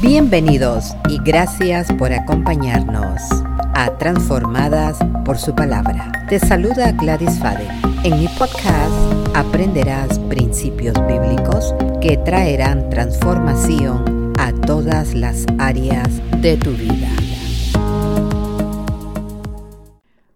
Bienvenidos y gracias por acompañarnos a Transformadas por su palabra. Te saluda Gladys Fade. En mi podcast aprenderás principios bíblicos que traerán transformación a todas las áreas de tu vida.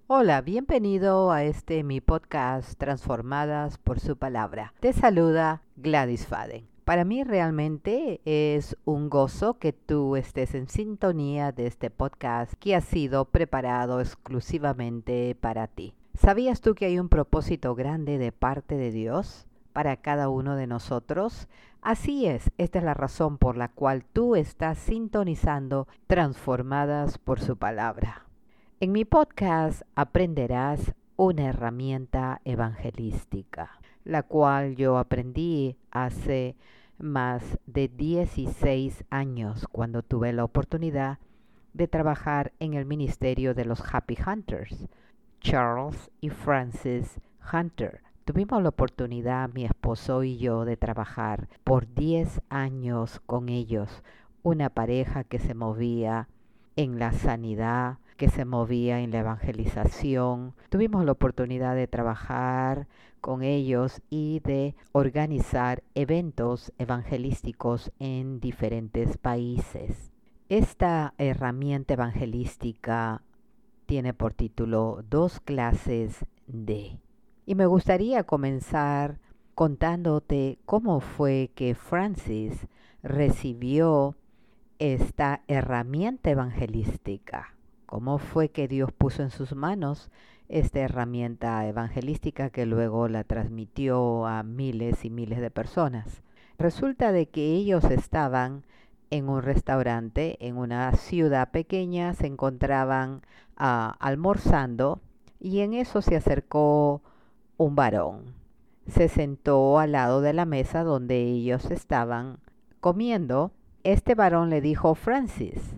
Hola, bienvenido a este mi podcast Transformadas por su palabra. Te saluda Gladys Fade. Para mí realmente es un gozo que tú estés en sintonía de este podcast que ha sido preparado exclusivamente para ti. ¿Sabías tú que hay un propósito grande de parte de Dios para cada uno de nosotros? Así es, esta es la razón por la cual tú estás sintonizando transformadas por su palabra. En mi podcast aprenderás una herramienta evangelística, la cual yo aprendí hace más de 16 años cuando tuve la oportunidad de trabajar en el ministerio de los Happy Hunters, Charles y Francis Hunter. Tuvimos la oportunidad, mi esposo y yo, de trabajar por 10 años con ellos, una pareja que se movía en la sanidad, que se movía en la evangelización. Tuvimos la oportunidad de trabajar con ellos y de organizar eventos evangelísticos en diferentes países. Esta herramienta evangelística tiene por título Dos clases de. Y me gustaría comenzar contándote cómo fue que Francis recibió esta herramienta evangelística cómo fue que Dios puso en sus manos esta herramienta evangelística que luego la transmitió a miles y miles de personas. Resulta de que ellos estaban en un restaurante en una ciudad pequeña, se encontraban ah, almorzando y en eso se acercó un varón. Se sentó al lado de la mesa donde ellos estaban comiendo. Este varón le dijo, Francis,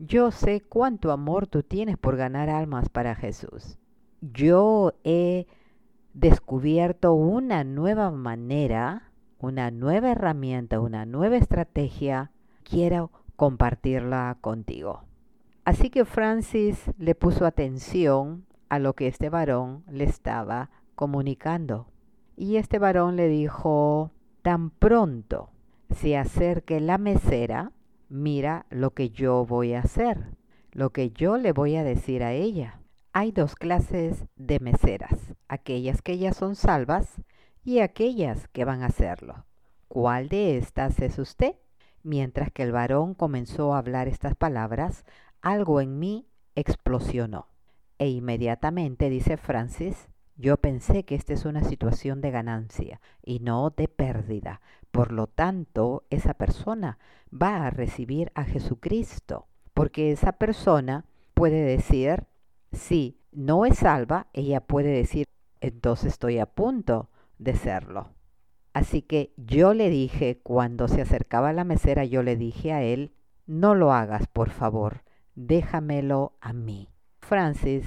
yo sé cuánto amor tú tienes por ganar almas para Jesús. Yo he descubierto una nueva manera, una nueva herramienta, una nueva estrategia. Quiero compartirla contigo. Así que Francis le puso atención a lo que este varón le estaba comunicando. Y este varón le dijo, tan pronto se acerque la mesera, mira lo que yo voy a hacer, lo que yo le voy a decir a ella. Hay dos clases de meseras, aquellas que ya son salvas y aquellas que van a hacerlo. ¿Cuál de estas es usted? Mientras que el varón comenzó a hablar estas palabras, algo en mí explosionó. E inmediatamente, dice Francis, yo pensé que esta es una situación de ganancia y no de pérdida. Por lo tanto, esa persona va a recibir a Jesucristo, porque esa persona puede decir, si no es salva, ella puede decir, entonces estoy a punto de serlo. Así que yo le dije, cuando se acercaba a la mesera, yo le dije a él, no lo hagas, por favor, déjamelo a mí. Francis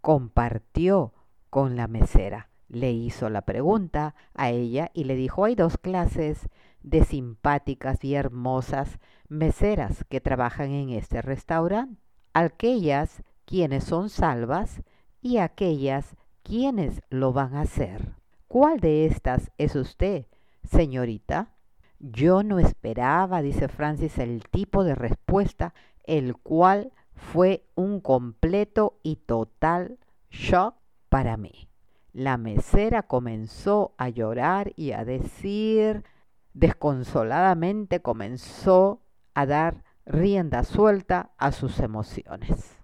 compartió con la mesera. Le hizo la pregunta a ella y le dijo, hay dos clases de simpáticas y hermosas meseras que trabajan en este restaurante. Aquellas quienes son salvas y aquellas quienes lo van a hacer. ¿Cuál de estas es usted, señorita? Yo no esperaba, dice Francis, el tipo de respuesta, el cual fue un completo y total shock para mí. La mesera comenzó a llorar y a decir, desconsoladamente comenzó a dar rienda suelta a sus emociones.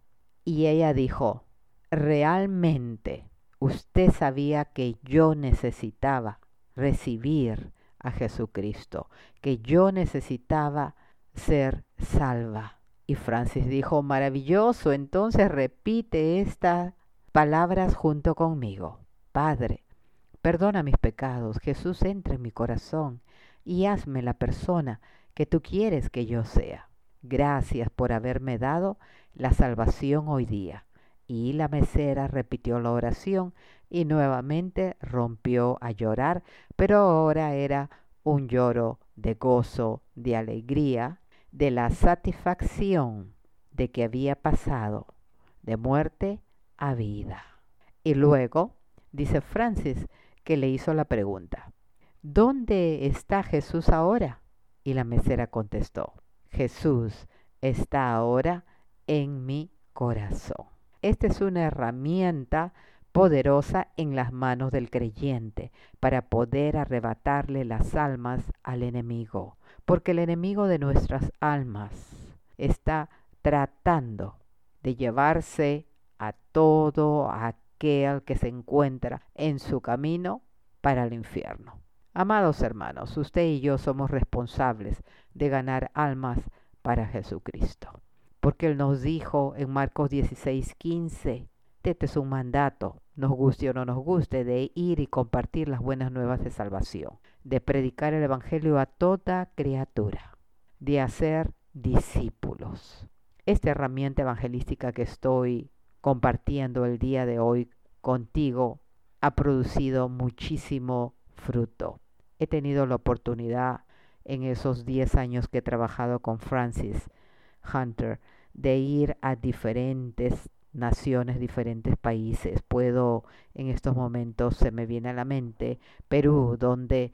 Y ella dijo, realmente usted sabía que yo necesitaba recibir a Jesucristo, que yo necesitaba ser salva. Y Francis dijo, maravilloso, entonces repite esta palabras junto conmigo. Padre, perdona mis pecados, Jesús entra en mi corazón y hazme la persona que tú quieres que yo sea. Gracias por haberme dado la salvación hoy día. Y la mesera repitió la oración y nuevamente rompió a llorar, pero ahora era un lloro de gozo, de alegría, de la satisfacción de que había pasado de muerte a vida. Y luego, dice Francis, que le hizo la pregunta, ¿dónde está Jesús ahora? Y la mesera contestó, Jesús está ahora en mi corazón. Esta es una herramienta poderosa en las manos del creyente para poder arrebatarle las almas al enemigo, porque el enemigo de nuestras almas está tratando de llevarse todo aquel que se encuentra en su camino para el infierno. Amados hermanos, usted y yo somos responsables de ganar almas para Jesucristo, porque Él nos dijo en Marcos 16, 15, este es un mandato, nos guste o no nos guste, de ir y compartir las buenas nuevas de salvación, de predicar el Evangelio a toda criatura, de hacer discípulos. Esta herramienta evangelística que estoy compartiendo el día de hoy contigo ha producido muchísimo fruto. He tenido la oportunidad en esos 10 años que he trabajado con Francis Hunter de ir a diferentes naciones, diferentes países. Puedo, en estos momentos se me viene a la mente, Perú, donde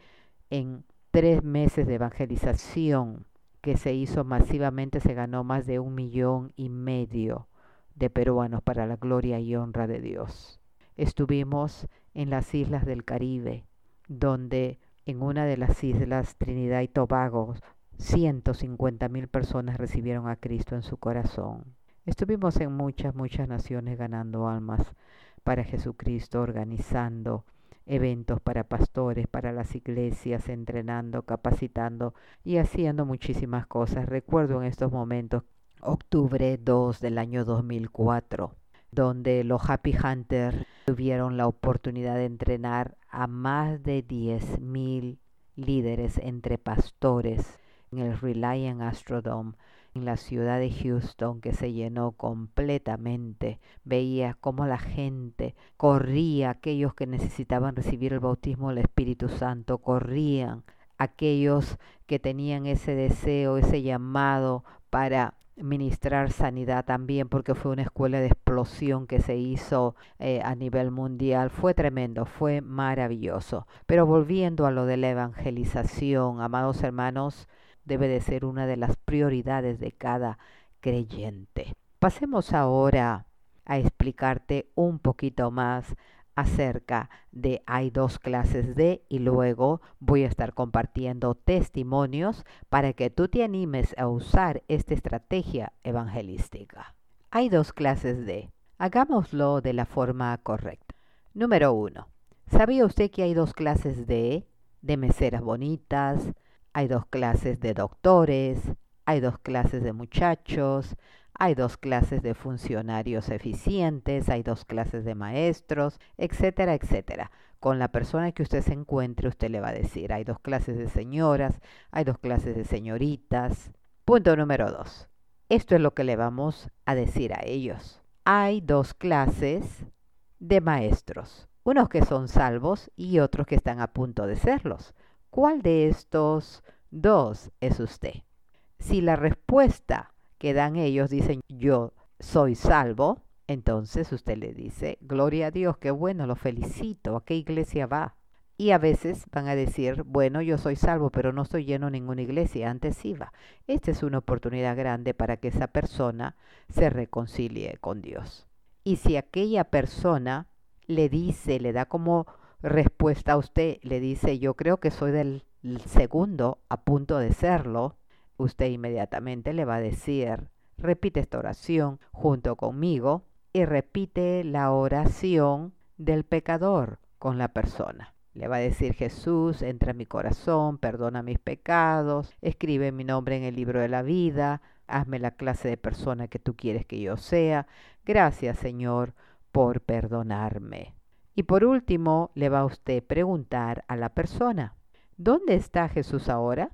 en tres meses de evangelización que se hizo masivamente se ganó más de un millón y medio de peruanos para la gloria y honra de Dios. Estuvimos en las islas del Caribe, donde en una de las islas Trinidad y Tobago 150 mil personas recibieron a Cristo en su corazón. Estuvimos en muchas, muchas naciones ganando almas para Jesucristo, organizando eventos para pastores, para las iglesias, entrenando, capacitando y haciendo muchísimas cosas. Recuerdo en estos momentos, octubre 2 del año 2004, donde los Happy Hunters tuvieron la oportunidad de entrenar a más de 10.000 líderes entre pastores en el Reliant Astrodome en la ciudad de Houston que se llenó completamente. Veía cómo la gente corría, aquellos que necesitaban recibir el bautismo del Espíritu Santo, corrían, aquellos que tenían ese deseo, ese llamado para ministrar sanidad también porque fue una escuela de explosión que se hizo eh, a nivel mundial. Fue tremendo, fue maravilloso. Pero volviendo a lo de la evangelización, amados hermanos, debe de ser una de las prioridades de cada creyente. Pasemos ahora a explicarte un poquito más acerca de hay dos clases de y luego voy a estar compartiendo testimonios para que tú te animes a usar esta estrategia evangelística. Hay dos clases de. Hagámoslo de la forma correcta. Número uno. ¿Sabía usted que hay dos clases de? De meseras bonitas, hay dos clases de doctores, hay dos clases de muchachos, hay dos clases de funcionarios eficientes, hay dos clases de maestros, etcétera, etcétera. Con la persona que usted se encuentre, usted le va a decir, hay dos clases de señoras, hay dos clases de señoritas. Punto número dos. Esto es lo que le vamos a decir a ellos. Hay dos clases de maestros, unos que son salvos y otros que están a punto de serlos. ¿Cuál de estos dos es usted? Si la respuesta que dan ellos dicen yo soy salvo, entonces usted le dice, gloria a Dios, qué bueno, lo felicito, ¿a qué iglesia va? Y a veces van a decir, bueno, yo soy salvo, pero no estoy lleno en ninguna iglesia, antes iba. Esta es una oportunidad grande para que esa persona se reconcilie con Dios. Y si aquella persona le dice, le da como respuesta a usted le dice yo creo que soy del segundo a punto de serlo, usted inmediatamente le va a decir repite esta oración junto conmigo y repite la oración del pecador con la persona. Le va a decir Jesús, entra en mi corazón, perdona mis pecados, escribe mi nombre en el libro de la vida, hazme la clase de persona que tú quieres que yo sea. Gracias Señor por perdonarme. Y por último, le va a usted preguntar a la persona, ¿dónde está Jesús ahora?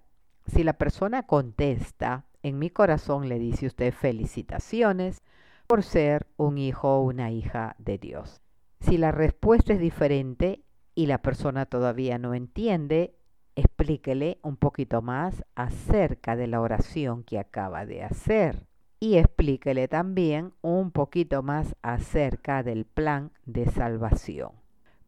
Si la persona contesta, en mi corazón le dice usted felicitaciones por ser un hijo o una hija de Dios. Si la respuesta es diferente y la persona todavía no entiende, explíquele un poquito más acerca de la oración que acaba de hacer y explíquele también un poquito más acerca del plan de salvación.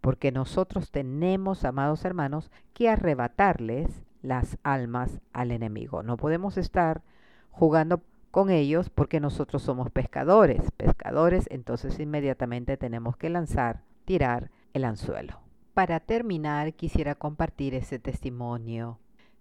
Porque nosotros tenemos, amados hermanos, que arrebatarles las almas al enemigo. No podemos estar jugando con ellos porque nosotros somos pescadores. Pescadores, entonces inmediatamente tenemos que lanzar, tirar el anzuelo. Para terminar, quisiera compartir ese testimonio.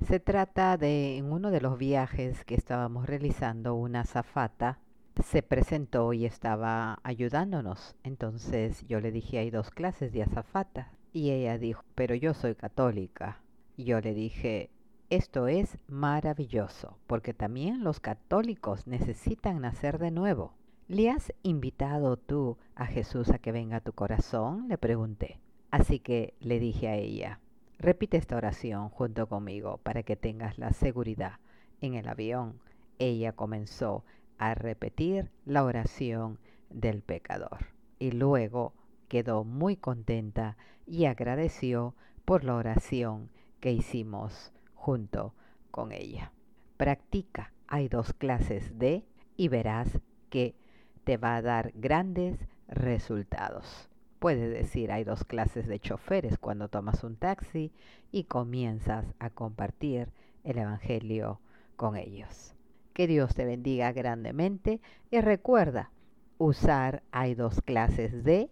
Se trata de en uno de los viajes que estábamos realizando, una zafata se presentó y estaba ayudándonos. Entonces yo le dije, hay dos clases de azafata. Y ella dijo, pero yo soy católica. Yo le dije, esto es maravilloso, porque también los católicos necesitan nacer de nuevo. ¿Le has invitado tú a Jesús a que venga a tu corazón? Le pregunté. Así que le dije a ella, repite esta oración junto conmigo para que tengas la seguridad. En el avión, ella comenzó a repetir la oración del pecador y luego quedó muy contenta y agradeció por la oración que hicimos junto con ella. Practica, hay dos clases de y verás que te va a dar grandes resultados. Puedes decir, hay dos clases de choferes cuando tomas un taxi y comienzas a compartir el Evangelio con ellos. Que Dios te bendiga grandemente y recuerda usar hay dos clases de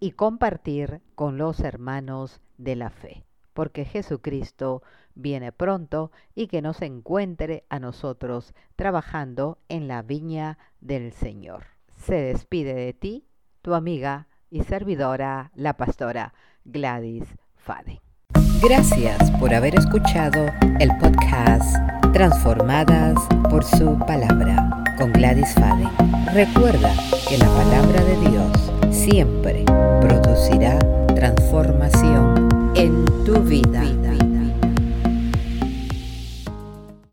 y compartir con los hermanos de la fe, porque Jesucristo viene pronto y que nos encuentre a nosotros trabajando en la viña del Señor. Se despide de ti tu amiga y servidora, la pastora Gladys Fade. Gracias por haber escuchado el podcast Transformadas por su palabra con Gladys Fade. Recuerda que la palabra de Dios siempre producirá transformación en tu vida.